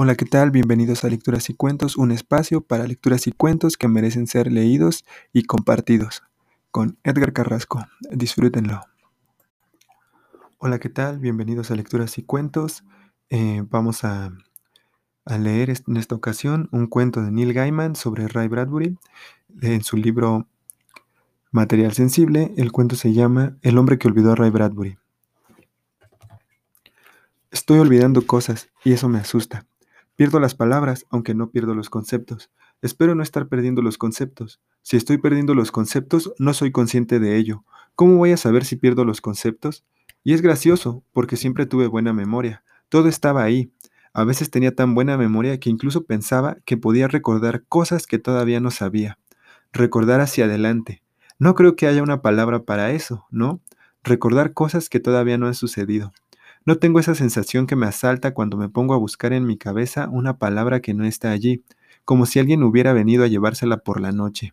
Hola, ¿qué tal? Bienvenidos a Lecturas y Cuentos, un espacio para lecturas y cuentos que merecen ser leídos y compartidos. Con Edgar Carrasco. Disfrútenlo. Hola, ¿qué tal? Bienvenidos a Lecturas y Cuentos. Eh, vamos a, a, leer en esta ocasión un cuento de Neil Gaiman sobre Ray Bradbury. En su libro Material Sensible, el cuento se llama El hombre que olvidó a Ray Bradbury. Estoy olvidando cosas y eso me asusta. Pierdo las palabras, aunque no pierdo los conceptos. Espero no estar perdiendo los conceptos. Si estoy perdiendo los conceptos, no soy consciente de ello. ¿Cómo voy a saber si pierdo los conceptos? Y es gracioso, porque siempre tuve buena memoria. Todo estaba ahí. A veces tenía tan buena memoria que incluso pensaba que podía recordar cosas que todavía no sabía. Recordar hacia adelante. No creo que haya una palabra para eso, ¿no? Recordar cosas que todavía no han sucedido. No tengo esa sensación que me asalta cuando me pongo a buscar en mi cabeza una palabra que no está allí, como si alguien hubiera venido a llevársela por la noche.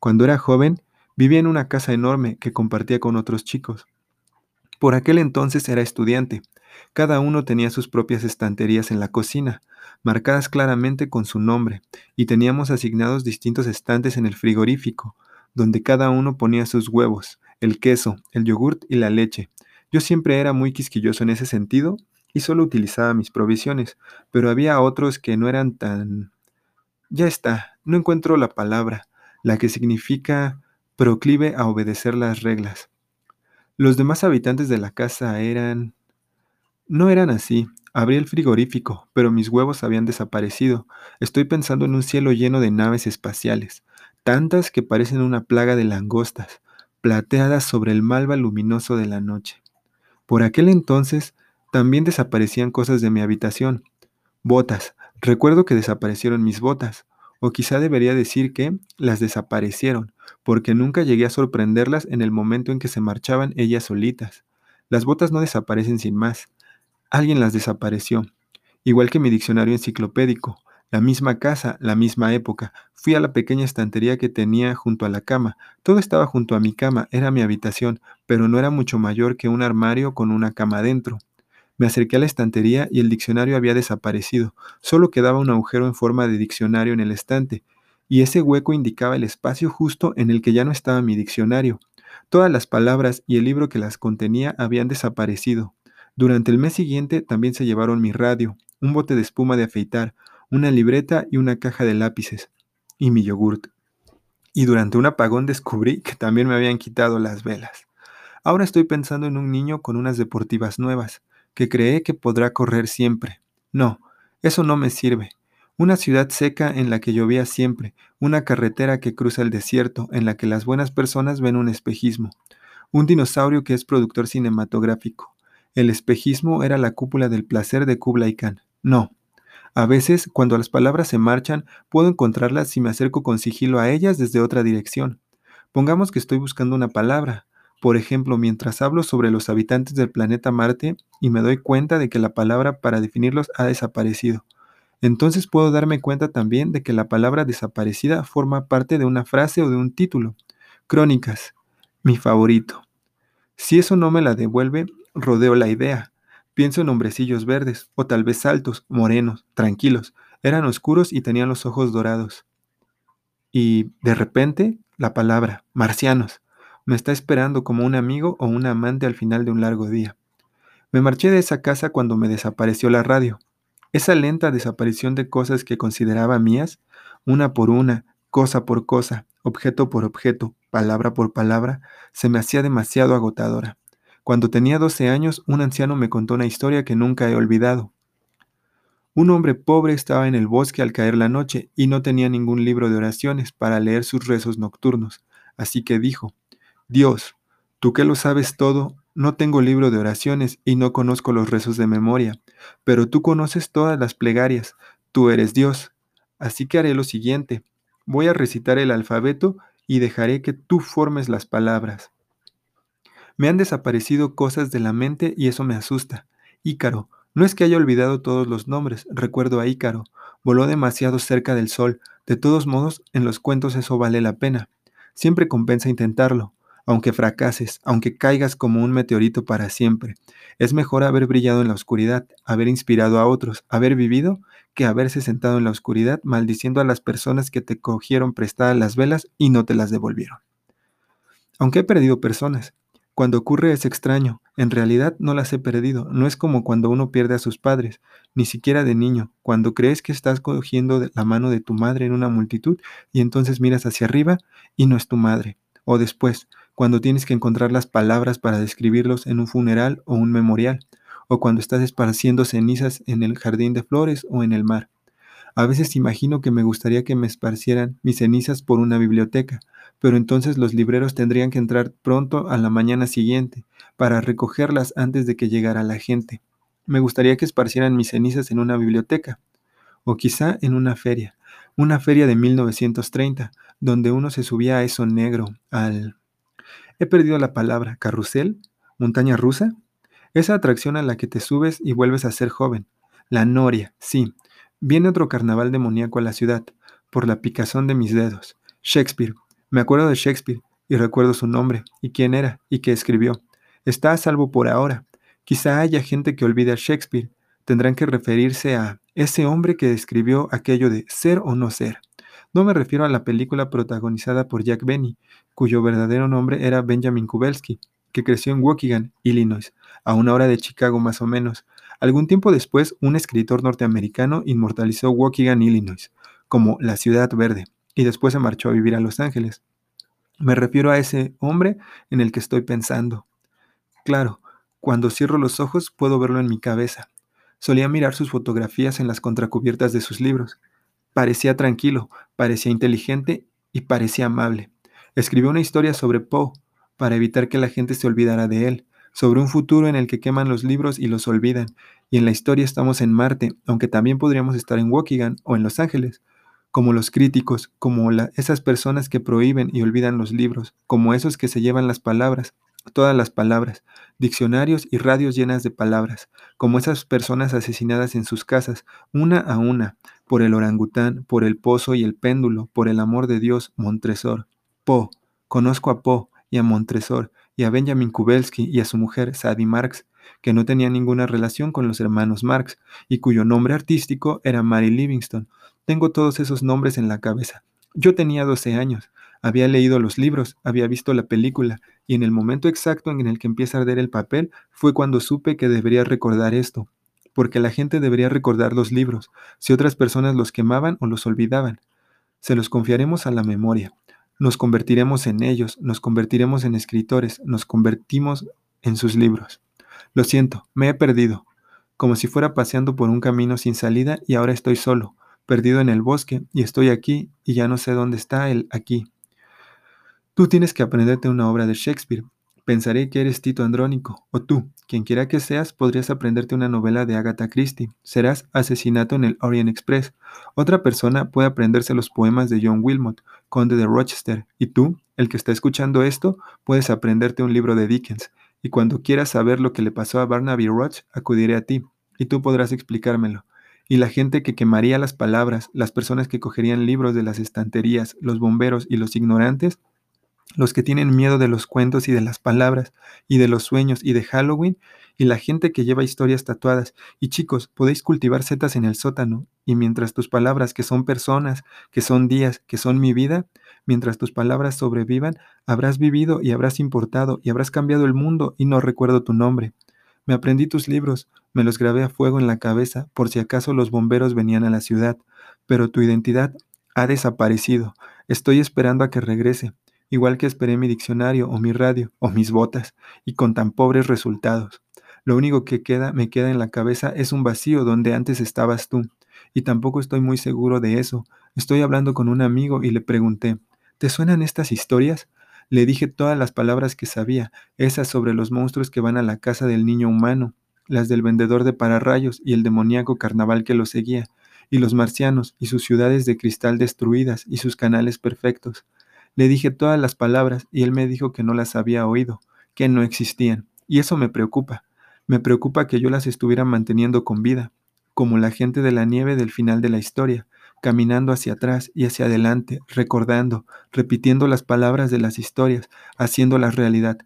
Cuando era joven, vivía en una casa enorme que compartía con otros chicos. Por aquel entonces era estudiante. Cada uno tenía sus propias estanterías en la cocina, marcadas claramente con su nombre, y teníamos asignados distintos estantes en el frigorífico, donde cada uno ponía sus huevos, el queso, el yogurt y la leche, yo siempre era muy quisquilloso en ese sentido y solo utilizaba mis provisiones, pero había otros que no eran tan... Ya está, no encuentro la palabra, la que significa proclive a obedecer las reglas. Los demás habitantes de la casa eran... No eran así. Abrí el frigorífico, pero mis huevos habían desaparecido. Estoy pensando en un cielo lleno de naves espaciales, tantas que parecen una plaga de langostas, plateadas sobre el malva luminoso de la noche. Por aquel entonces también desaparecían cosas de mi habitación. Botas. Recuerdo que desaparecieron mis botas. O quizá debería decir que las desaparecieron, porque nunca llegué a sorprenderlas en el momento en que se marchaban ellas solitas. Las botas no desaparecen sin más. Alguien las desapareció. Igual que mi diccionario enciclopédico, la misma casa, la misma época. Fui a la pequeña estantería que tenía junto a la cama. Todo estaba junto a mi cama, era mi habitación, pero no era mucho mayor que un armario con una cama dentro. Me acerqué a la estantería y el diccionario había desaparecido. Solo quedaba un agujero en forma de diccionario en el estante, y ese hueco indicaba el espacio justo en el que ya no estaba mi diccionario. Todas las palabras y el libro que las contenía habían desaparecido. Durante el mes siguiente también se llevaron mi radio, un bote de espuma de afeitar, una libreta y una caja de lápices, y mi yogurt. Y durante un apagón descubrí que también me habían quitado las velas. Ahora estoy pensando en un niño con unas deportivas nuevas, que cree que podrá correr siempre. No, eso no me sirve. Una ciudad seca en la que llovía siempre, una carretera que cruza el desierto, en la que las buenas personas ven un espejismo, un dinosaurio que es productor cinematográfico. El espejismo era la cúpula del placer de Kublai Khan. No, a veces, cuando las palabras se marchan, puedo encontrarlas si me acerco con sigilo a ellas desde otra dirección. Pongamos que estoy buscando una palabra. Por ejemplo, mientras hablo sobre los habitantes del planeta Marte y me doy cuenta de que la palabra para definirlos ha desaparecido. Entonces puedo darme cuenta también de que la palabra desaparecida forma parte de una frase o de un título. Crónicas. Mi favorito. Si eso no me la devuelve, rodeo la idea. Pienso en hombrecillos verdes, o tal vez altos, morenos, tranquilos. Eran oscuros y tenían los ojos dorados. Y de repente, la palabra, marcianos, me está esperando como un amigo o un amante al final de un largo día. Me marché de esa casa cuando me desapareció la radio. Esa lenta desaparición de cosas que consideraba mías, una por una, cosa por cosa, objeto por objeto, palabra por palabra, se me hacía demasiado agotadora. Cuando tenía 12 años, un anciano me contó una historia que nunca he olvidado. Un hombre pobre estaba en el bosque al caer la noche y no tenía ningún libro de oraciones para leer sus rezos nocturnos, así que dijo, Dios, tú que lo sabes todo, no tengo libro de oraciones y no conozco los rezos de memoria, pero tú conoces todas las plegarias, tú eres Dios. Así que haré lo siguiente, voy a recitar el alfabeto y dejaré que tú formes las palabras. Me han desaparecido cosas de la mente y eso me asusta. Ícaro, no es que haya olvidado todos los nombres, recuerdo a Ícaro. Voló demasiado cerca del sol. De todos modos, en los cuentos eso vale la pena. Siempre compensa intentarlo. Aunque fracases, aunque caigas como un meteorito para siempre. Es mejor haber brillado en la oscuridad, haber inspirado a otros, haber vivido, que haberse sentado en la oscuridad maldiciendo a las personas que te cogieron prestadas las velas y no te las devolvieron. Aunque he perdido personas, cuando ocurre es extraño, en realidad no las he perdido, no es como cuando uno pierde a sus padres, ni siquiera de niño, cuando crees que estás cogiendo la mano de tu madre en una multitud y entonces miras hacia arriba y no es tu madre, o después, cuando tienes que encontrar las palabras para describirlos en un funeral o un memorial, o cuando estás esparciendo cenizas en el jardín de flores o en el mar. A veces imagino que me gustaría que me esparcieran mis cenizas por una biblioteca, pero entonces los libreros tendrían que entrar pronto a la mañana siguiente para recogerlas antes de que llegara la gente. Me gustaría que esparcieran mis cenizas en una biblioteca, o quizá en una feria, una feria de 1930, donde uno se subía a eso negro, al... He perdido la palabra, carrusel, montaña rusa, esa atracción a la que te subes y vuelves a ser joven. La noria, sí, Viene otro carnaval demoníaco a la ciudad, por la picazón de mis dedos. Shakespeare. Me acuerdo de Shakespeare, y recuerdo su nombre, y quién era, y qué escribió. Está a salvo por ahora. Quizá haya gente que olvide a Shakespeare. Tendrán que referirse a ese hombre que escribió aquello de ser o no ser. No me refiero a la película protagonizada por Jack Benny, cuyo verdadero nombre era Benjamin Kubelsky, que creció en Waukegan, Illinois, a una hora de Chicago más o menos, Algún tiempo después, un escritor norteamericano inmortalizó Waukegan, Illinois, como la ciudad verde, y después se marchó a vivir a Los Ángeles. Me refiero a ese hombre en el que estoy pensando. Claro, cuando cierro los ojos puedo verlo en mi cabeza. Solía mirar sus fotografías en las contracubiertas de sus libros. Parecía tranquilo, parecía inteligente y parecía amable. Escribió una historia sobre Poe, para evitar que la gente se olvidara de él, sobre un futuro en el que queman los libros y los olvidan, y en la historia estamos en Marte, aunque también podríamos estar en Waukegan o en Los Ángeles, como los críticos, como esas personas que prohíben y olvidan los libros, como esos que se llevan las palabras, todas las palabras, diccionarios y radios llenas de palabras, como esas personas asesinadas en sus casas, una a una, por el orangután, por el pozo y el péndulo, por el amor de Dios, Montresor. Po, conozco a Po y a Montresor, y a Benjamin Kubelsky y a su mujer Sadie Marx, que no tenía ninguna relación con los hermanos Marx y cuyo nombre artístico era Mary Livingston. Tengo todos esos nombres en la cabeza. Yo tenía 12 años, había leído los libros, había visto la película, y en el momento exacto en el que empieza a arder el papel fue cuando supe que debería recordar esto, porque la gente debería recordar los libros, si otras personas los quemaban o los olvidaban. Se los confiaremos a la memoria. Nos convertiremos en ellos, nos convertiremos en escritores, nos convertimos en sus libros. Lo siento, me he perdido, como si fuera paseando por un camino sin salida y ahora estoy solo, perdido en el bosque y estoy aquí y ya no sé dónde está el aquí. Tú tienes que aprenderte una obra de Shakespeare, Pensaré que eres Tito Andrónico, o tú, quien quiera que seas, podrías aprenderte una novela de Agatha Christie. Serás Asesinato en el Orient Express. Otra persona puede aprenderse los poemas de John Wilmot, conde de Rochester. Y tú, el que está escuchando esto, puedes aprenderte un libro de Dickens. Y cuando quieras saber lo que le pasó a Barnaby Roach, acudiré a ti, y tú podrás explicármelo. Y la gente que quemaría las palabras, las personas que cogerían libros de las estanterías, los bomberos y los ignorantes, los que tienen miedo de los cuentos y de las palabras y de los sueños y de Halloween y la gente que lleva historias tatuadas. Y chicos, podéis cultivar setas en el sótano y mientras tus palabras, que son personas, que son días, que son mi vida, mientras tus palabras sobrevivan, habrás vivido y habrás importado y habrás cambiado el mundo y no recuerdo tu nombre. Me aprendí tus libros, me los grabé a fuego en la cabeza por si acaso los bomberos venían a la ciudad, pero tu identidad ha desaparecido. Estoy esperando a que regrese igual que esperé mi diccionario o mi radio o mis botas, y con tan pobres resultados. Lo único que queda, me queda en la cabeza es un vacío donde antes estabas tú, y tampoco estoy muy seguro de eso. Estoy hablando con un amigo y le pregunté, ¿te suenan estas historias? Le dije todas las palabras que sabía, esas sobre los monstruos que van a la casa del niño humano, las del vendedor de pararrayos y el demoníaco carnaval que lo seguía, y los marcianos y sus ciudades de cristal destruidas y sus canales perfectos. Le dije todas las palabras y él me dijo que no las había oído, que no existían. Y eso me preocupa. Me preocupa que yo las estuviera manteniendo con vida, como la gente de la nieve del final de la historia. caminando hacia atrás y hacia adelante, recordando, repitiendo las palabras de las historias, haciéndolas realidad.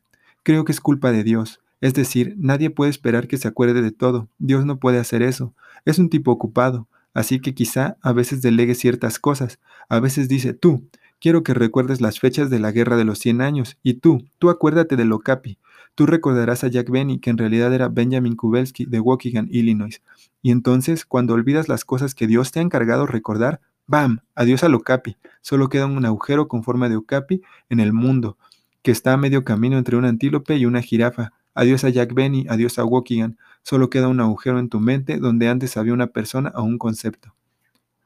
Creo que es culpa de Dios. Es decir, nadie puede esperar que se acuerde de todo. Dios no puede hacer eso. Es un tipo ocupado. Así que quizá a veces delegue ciertas cosas. A veces dice, tú, quiero que recuerdes las fechas de la Guerra de los Cien Años. Y tú, tú acuérdate de Locapi. Tú recordarás a Jack Benny, que en realidad era Benjamin Kubelski de Waukegan, Illinois. Y entonces, cuando olvidas las cosas que Dios te ha encargado recordar, ¡bam! Adiós a Locapi. Solo queda un agujero con forma de Okapi en el mundo, que está a medio camino entre un antílope y una jirafa. Adiós a Jack Benny, adiós a Waukegan. Solo queda un agujero en tu mente donde antes había una persona o un concepto.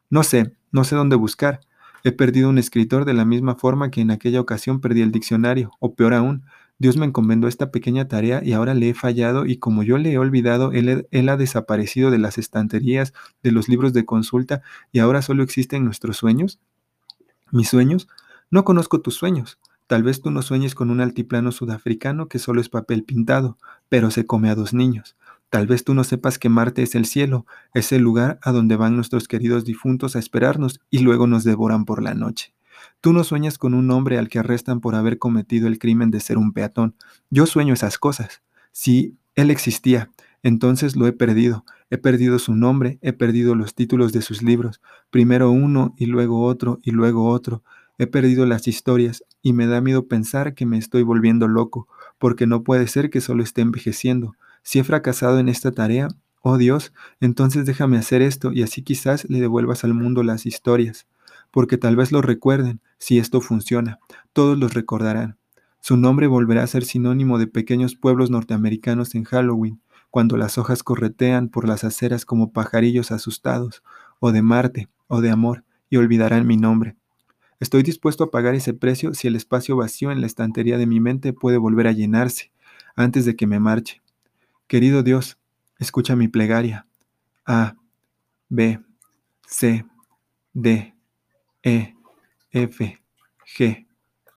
No sé, no sé dónde buscar. He perdido un escritor de la misma forma que en aquella ocasión perdí el diccionario, o peor aún, Dios me encomendó esta pequeña tarea y ahora le he fallado y como yo le he olvidado, él, ha desaparecido de las estanterías, de los libros de consulta y ahora solo existen nuestros sueños. ¿Mis sueños? No conozco tus sueños. Tal vez tú no sueñes con un altiplano sudafricano que solo es papel pintado, pero se come a dos niños. Tal vez tú no sepas que Marte es el cielo, es el lugar a donde van nuestros queridos difuntos a esperarnos y luego nos devoran por la noche. Tú no sueñas con un hombre al que arrestan por haber cometido el crimen de ser un peatón. Yo sueño esas cosas. Si él existía, entonces lo he perdido. He perdido su nombre, he perdido los títulos de sus libros, primero uno y luego otro y luego otro. He perdido las historias y me da miedo pensar que me estoy volviendo loco, porque no puede ser que solo esté envejeciendo. Si he fracasado en esta tarea, oh Dios, entonces déjame hacer esto y así quizás le devuelvas al mundo las historias porque tal vez lo recuerden, si esto funciona, todos los recordarán. Su nombre volverá a ser sinónimo de pequeños pueblos norteamericanos en Halloween, cuando las hojas corretean por las aceras como pajarillos asustados, o de Marte, o de amor, y olvidarán mi nombre. Estoy dispuesto a pagar ese precio si el espacio vacío en la estantería de mi mente puede volver a llenarse, antes de que me marche. Querido Dios, escucha mi plegaria. A, B, C, D. E, F, G,